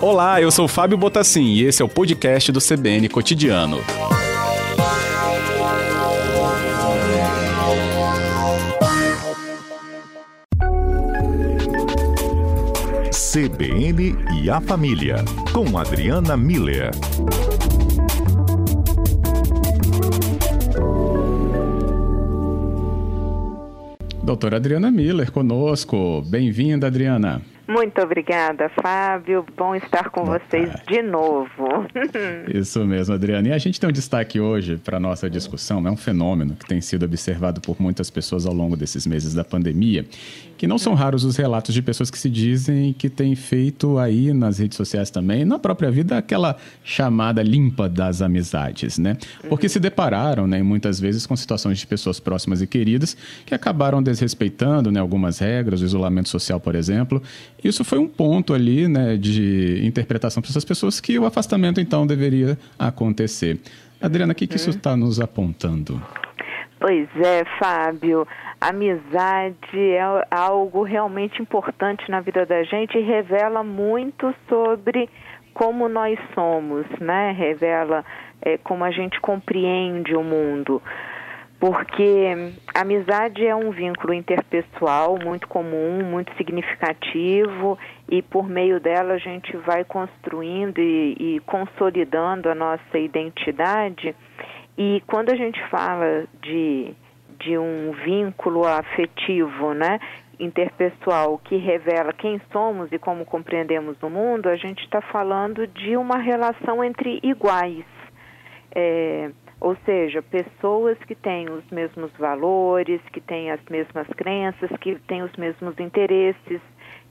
Olá, eu sou Fábio Botassin e esse é o podcast do CBN Cotidiano. CBN e a Família, com Adriana Miller. Doutora Adriana Miller conosco. Bem-vinda, Adriana. Muito obrigada, Fábio. Bom estar com Boa vocês tarde. de novo. Isso mesmo, Adriana. E a gente tem um destaque hoje para a nossa discussão. É um fenômeno que tem sido observado por muitas pessoas ao longo desses meses da pandemia, que não são raros os relatos de pessoas que se dizem que têm feito aí nas redes sociais também, na própria vida, aquela chamada limpa das amizades, né? Porque uhum. se depararam, né, muitas vezes com situações de pessoas próximas e queridas que acabaram desrespeitando, né, algumas regras, o isolamento social, por exemplo, isso foi um ponto ali né, de interpretação para essas pessoas que o afastamento então deveria acontecer. Adriana, o que, que isso está nos apontando? Pois é, Fábio. Amizade é algo realmente importante na vida da gente e revela muito sobre como nós somos, né? Revela é, como a gente compreende o mundo porque amizade é um vínculo interpessoal muito comum, muito significativo e por meio dela a gente vai construindo e, e consolidando a nossa identidade. E quando a gente fala de, de um vínculo afetivo, né, interpessoal que revela quem somos e como compreendemos o mundo, a gente está falando de uma relação entre iguais. É, ou seja, pessoas que têm os mesmos valores, que têm as mesmas crenças, que têm os mesmos interesses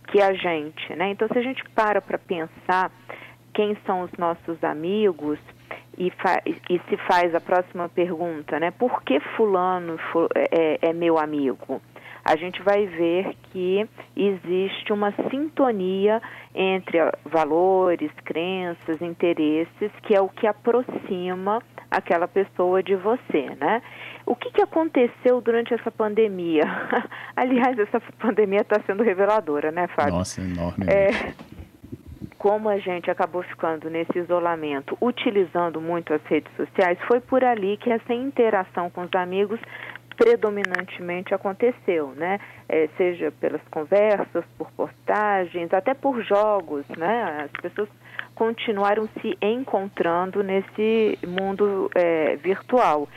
que a gente, né? Então, se a gente para para pensar quem são os nossos amigos e, e, se faz a próxima pergunta, né? Por que fulano é, é meu amigo? a gente vai ver que existe uma sintonia entre valores, crenças, interesses, que é o que aproxima aquela pessoa de você, né? O que, que aconteceu durante essa pandemia? Aliás, essa pandemia está sendo reveladora, né, Fábio? Nossa, enorme. É, como a gente acabou ficando nesse isolamento, utilizando muito as redes sociais, foi por ali que essa interação com os amigos predominantemente aconteceu, né? É, seja pelas conversas, por postagens, até por jogos, né? As pessoas continuaram se encontrando nesse mundo é, virtual.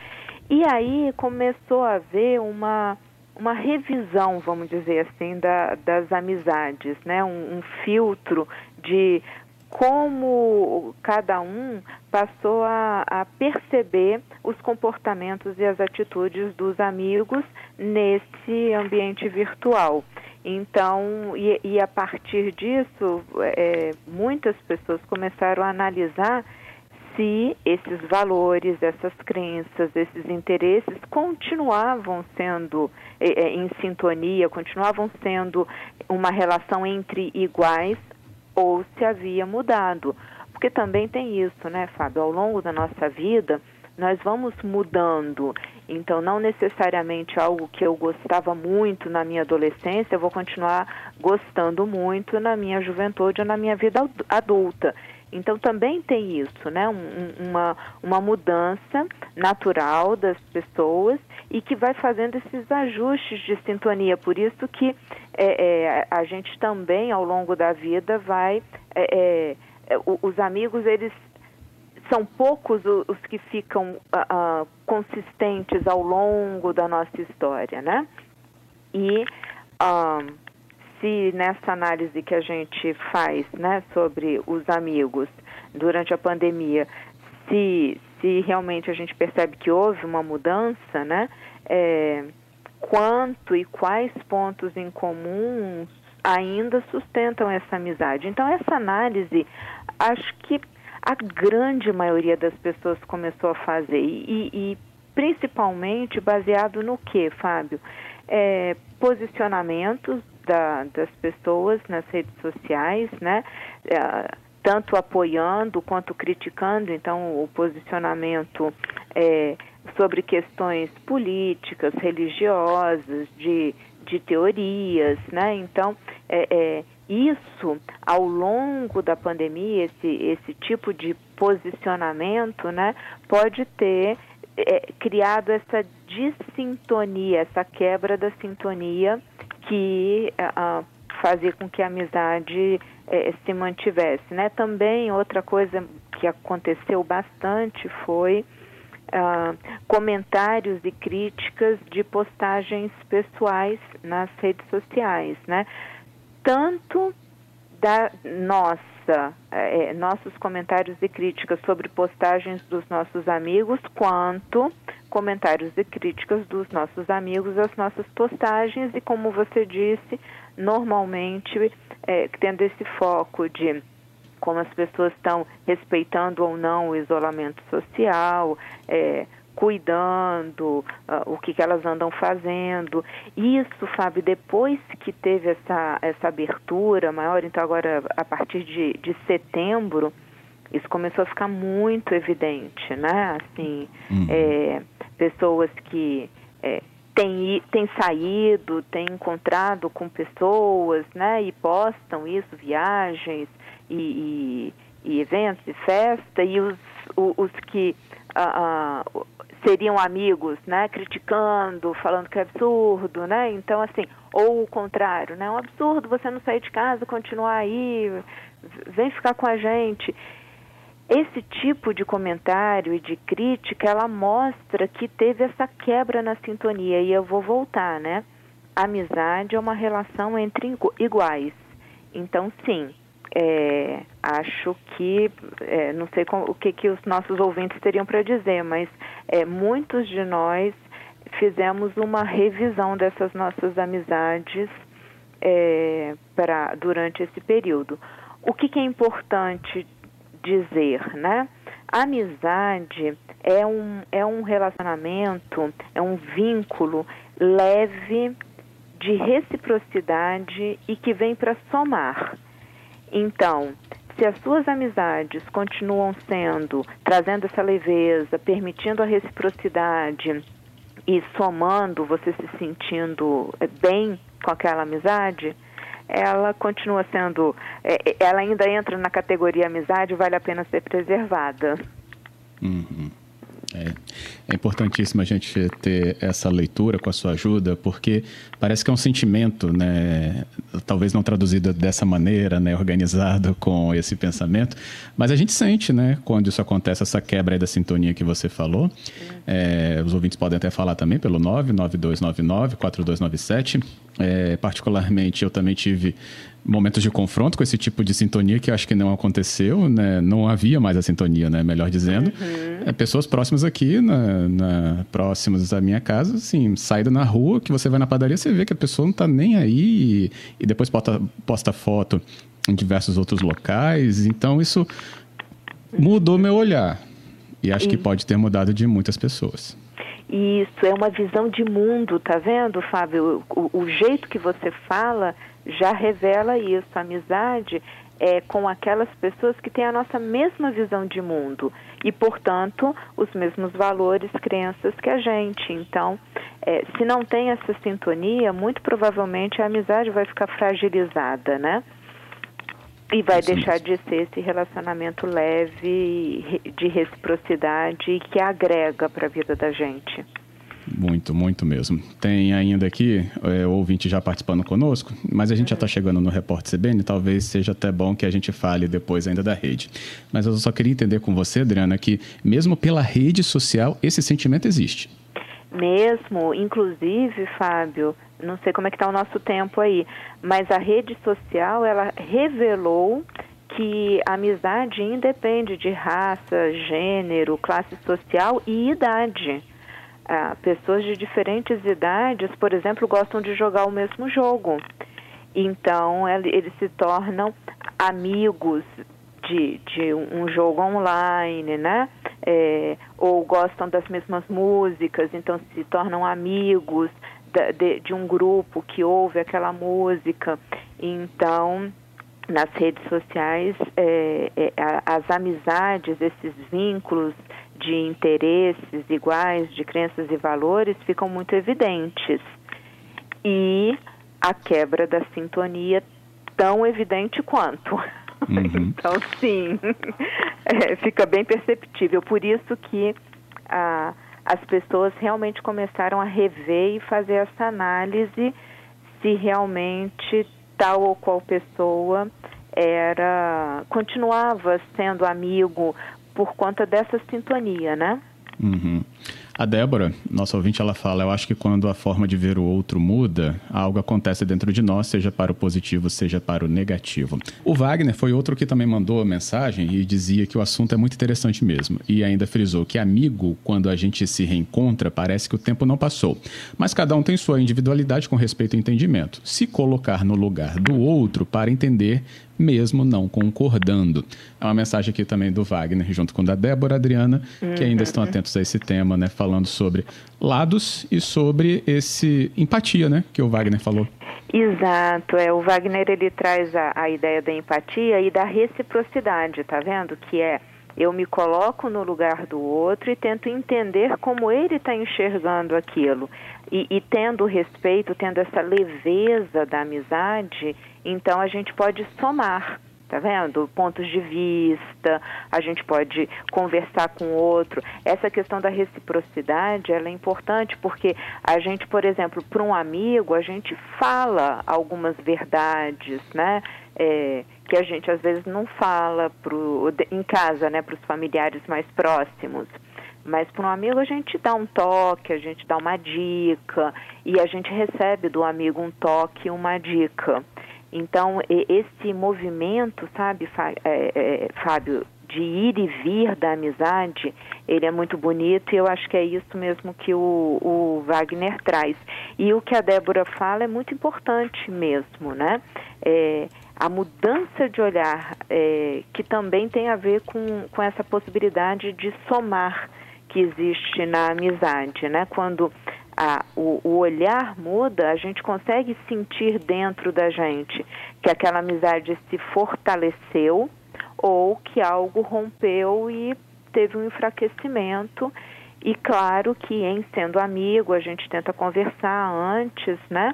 E aí começou a haver uma, uma revisão, vamos dizer assim, da, das amizades, né? um, um filtro de como cada um passou a, a, perceber os comportamentos e as atitudes dos amigos nesse ambiente virtual. Então, e, e a partir disso, é, muitas pessoas começaram a analisar se esses valores, essas crenças, esses interesses continuavam sendo é, é em sintonia, continuavam sendo uma relação entre iguais ou se havia mudado. Porque também tem isso, né, Fábio? Ao longo da nossa vida, nós vamos mudando. Então, não necessariamente algo que eu gostava muito na minha adolescência, eu vou continuar gostando muito na minha juventude ou na minha vida adulta. Então, também tem isso, né? Um, uma, uma mudança natural das pessoas e que vai fazendo esses ajustes de sintonia. Por isso que é, é, a gente também, ao longo da vida, vai... É, é os amigos, eles são poucos os que ficam uh, consistentes ao longo da nossa história, né? E uh, se nessa análise que a gente faz, né, sobre os amigos durante a pandemia, se, se realmente a gente percebe que houve uma mudança, né, é, quanto e quais pontos em comum ainda sustentam essa amizade. Então, essa análise, acho que a grande maioria das pessoas começou a fazer e, e principalmente baseado no que, Fábio? É, posicionamentos da, das pessoas nas redes sociais, né? É, tanto apoiando quanto criticando, então o posicionamento é, sobre questões políticas, religiosas, de, de teorias, né? Então, é, é, isso, ao longo da pandemia, esse, esse tipo de posicionamento, né, pode ter é, criado essa dissintonia, essa quebra da sintonia que uh, fazia com que a amizade é, se mantivesse, né? Também outra coisa que aconteceu bastante foi uh, comentários e críticas de postagens pessoais nas redes sociais, né? Tanto da nossa, é, nossos comentários e críticas sobre postagens dos nossos amigos, quanto comentários e críticas dos nossos amigos às nossas postagens e, como você disse, normalmente é, tendo esse foco de como as pessoas estão respeitando ou não o isolamento social, é, cuidando, uh, o que, que elas andam fazendo. Isso, Fábio, depois que teve essa, essa abertura maior, então agora a partir de, de setembro, isso começou a ficar muito evidente, né? Assim, uhum. é, pessoas que é, têm, têm saído, têm encontrado com pessoas, né? E postam isso, viagens, e, e, e eventos e festa, e os, os, os que uh, uh, seriam amigos, né, criticando, falando que é absurdo, né? Então, assim, ou o contrário, né? É um absurdo você não sair de casa, continuar aí, vem ficar com a gente. Esse tipo de comentário e de crítica, ela mostra que teve essa quebra na sintonia, e eu vou voltar, né? amizade é uma relação entre iguais. Então, sim, é, acho que, é, não sei com, o que, que os nossos ouvintes teriam para dizer, mas é, muitos de nós fizemos uma revisão dessas nossas amizades é, pra, durante esse período. O que, que é importante dizer, né? Amizade é um, é um relacionamento, é um vínculo leve de reciprocidade e que vem para somar. Então, se as suas amizades continuam sendo, trazendo essa leveza, permitindo a reciprocidade e somando, você se sentindo eh, bem com aquela amizade, ela continua sendo, eh, eh, ela ainda entra na categoria amizade, vale a pena ser preservada. Uhum. É, é, importantíssimo a gente ter essa leitura com a sua ajuda, porque parece que é um sentimento, né, talvez não traduzido dessa maneira, né, organizado com esse pensamento, mas a gente sente, né, quando isso acontece, essa quebra da sintonia que você falou. É, os ouvintes podem até falar também pelo 99299 4297. É, particularmente, eu também tive momentos de confronto com esse tipo de sintonia que acho que não aconteceu, né? Não havia mais a sintonia, né? Melhor dizendo. Uhum. É, pessoas próximas aqui, na, na, próximas da minha casa, assim, saída na rua, que você vai na padaria, você vê que a pessoa não está nem aí e, e depois posta, posta foto em diversos outros locais. Então, isso mudou meu olhar. E acho que pode ter mudado de muitas pessoas. Isso, é uma visão de mundo, tá vendo, Fábio? O, o jeito que você fala já revela isso. A amizade é com aquelas pessoas que têm a nossa mesma visão de mundo e, portanto, os mesmos valores, crenças que a gente. Então, é, se não tem essa sintonia, muito provavelmente a amizade vai ficar fragilizada, né? E vai Sim. deixar de ser esse relacionamento leve, de reciprocidade que agrega para a vida da gente. Muito, muito mesmo. Tem ainda aqui é, ouvinte já participando conosco, mas a gente já está chegando no Repórter CBN, talvez seja até bom que a gente fale depois ainda da rede. Mas eu só queria entender com você, Adriana, que mesmo pela rede social, esse sentimento existe. Mesmo, inclusive, Fábio, não sei como é que está o nosso tempo aí, mas a rede social, ela revelou que a amizade independe de raça, gênero, classe social e idade ah, pessoas de diferentes idades, por exemplo, gostam de jogar o mesmo jogo. Então, eles se tornam amigos de, de um jogo online, né? É, ou gostam das mesmas músicas, então se tornam amigos de, de um grupo que ouve aquela música. Então, nas redes sociais, é, é, as amizades, esses vínculos de interesses iguais, de crenças e valores ficam muito evidentes. e a quebra da sintonia tão evidente quanto. Uhum. então, sim, é, fica bem perceptível. Por isso que a, as pessoas realmente começaram a rever e fazer essa análise se realmente tal ou qual pessoa era continuava sendo amigo por conta dessa sintonia, né? Uhum. A Débora, nossa ouvinte, ela fala: Eu acho que quando a forma de ver o outro muda, algo acontece dentro de nós, seja para o positivo, seja para o negativo. O Wagner foi outro que também mandou mensagem e dizia que o assunto é muito interessante mesmo. E ainda frisou que amigo, quando a gente se reencontra, parece que o tempo não passou. Mas cada um tem sua individualidade com respeito ao entendimento. Se colocar no lugar do outro para entender mesmo não concordando. É uma mensagem aqui também do Wagner, junto com da Débora Adriana, que ainda estão uhum. atentos a esse tema, né? Falando sobre lados e sobre esse empatia, né? Que o Wagner falou. Exato, é, o Wagner ele traz a, a ideia da empatia e da reciprocidade, tá vendo? Que é eu me coloco no lugar do outro e tento entender como ele está enxergando aquilo. E, e, tendo respeito, tendo essa leveza da amizade, então a gente pode somar, tá vendo? Pontos de vista, a gente pode conversar com o outro. Essa questão da reciprocidade, ela é importante porque a gente, por exemplo, para um amigo, a gente fala algumas verdades, né? É, que a gente às vezes não fala pro, em casa, né, para os familiares mais próximos. Mas para um amigo a gente dá um toque, a gente dá uma dica e a gente recebe do amigo um toque, uma dica. Então esse movimento, sabe, é, é, Fábio, de ir e vir da amizade, ele é muito bonito e eu acho que é isso mesmo que o, o Wagner traz. E o que a Débora fala é muito importante mesmo, né? É, a mudança de olhar, é, que também tem a ver com, com essa possibilidade de somar que existe na amizade, né? Quando a, o, o, olhar muda, a gente consegue sentir dentro da gente que aquela amizade se fortaleceu ou que algo rompeu e teve um enfraquecimento. E claro que em sendo amigo, a gente tenta conversar antes, né?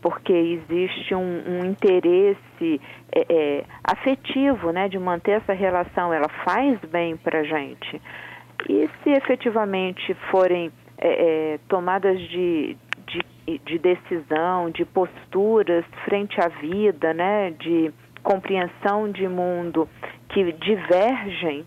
porque existe um, um interesse é, é, afetivo, né, de manter essa relação, ela faz bem para a gente. E se efetivamente forem é, é, tomadas de, de, de, decisão, de posturas frente à vida, né, de compreensão de mundo que divergem,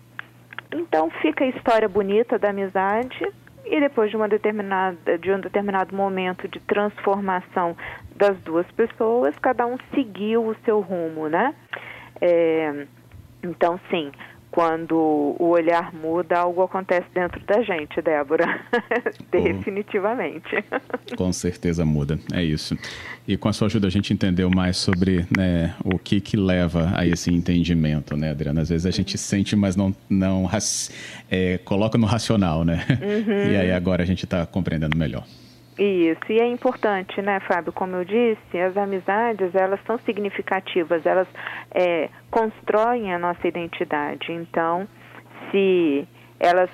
então fica a história bonita da amizade e depois de uma determinada de um determinado momento de transformação das duas pessoas, cada um seguiu o seu rumo, né? É, então, sim, quando o olhar muda, algo acontece dentro da gente, Débora. Definitivamente. Com certeza muda, é isso. E com a sua ajuda a gente entendeu mais sobre né, o que que leva a esse entendimento, né, Adriana? Às vezes a gente sente, mas não, não é, coloca no racional, né? Uhum. E aí agora a gente está compreendendo melhor. Isso, e é importante, né, Fábio, como eu disse, as amizades, elas são significativas, elas é, constroem a nossa identidade. Então, se elas,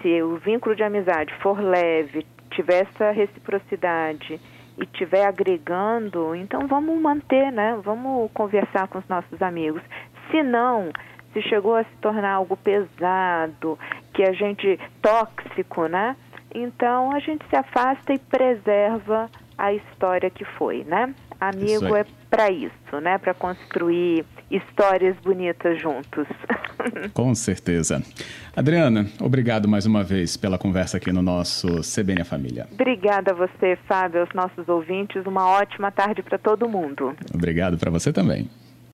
se o vínculo de amizade for leve, tiver essa reciprocidade e estiver agregando, então vamos manter, né? Vamos conversar com os nossos amigos. Se não, se chegou a se tornar algo pesado, que a gente tóxico, né? Então a gente se afasta e preserva a história que foi, né? Amigo é para isso, né? Para construir histórias bonitas juntos. Com certeza. Adriana, obrigado mais uma vez pela conversa aqui no nosso CBN a Família. Obrigada a você, Fábio, aos nossos ouvintes. Uma ótima tarde para todo mundo. Obrigado para você também.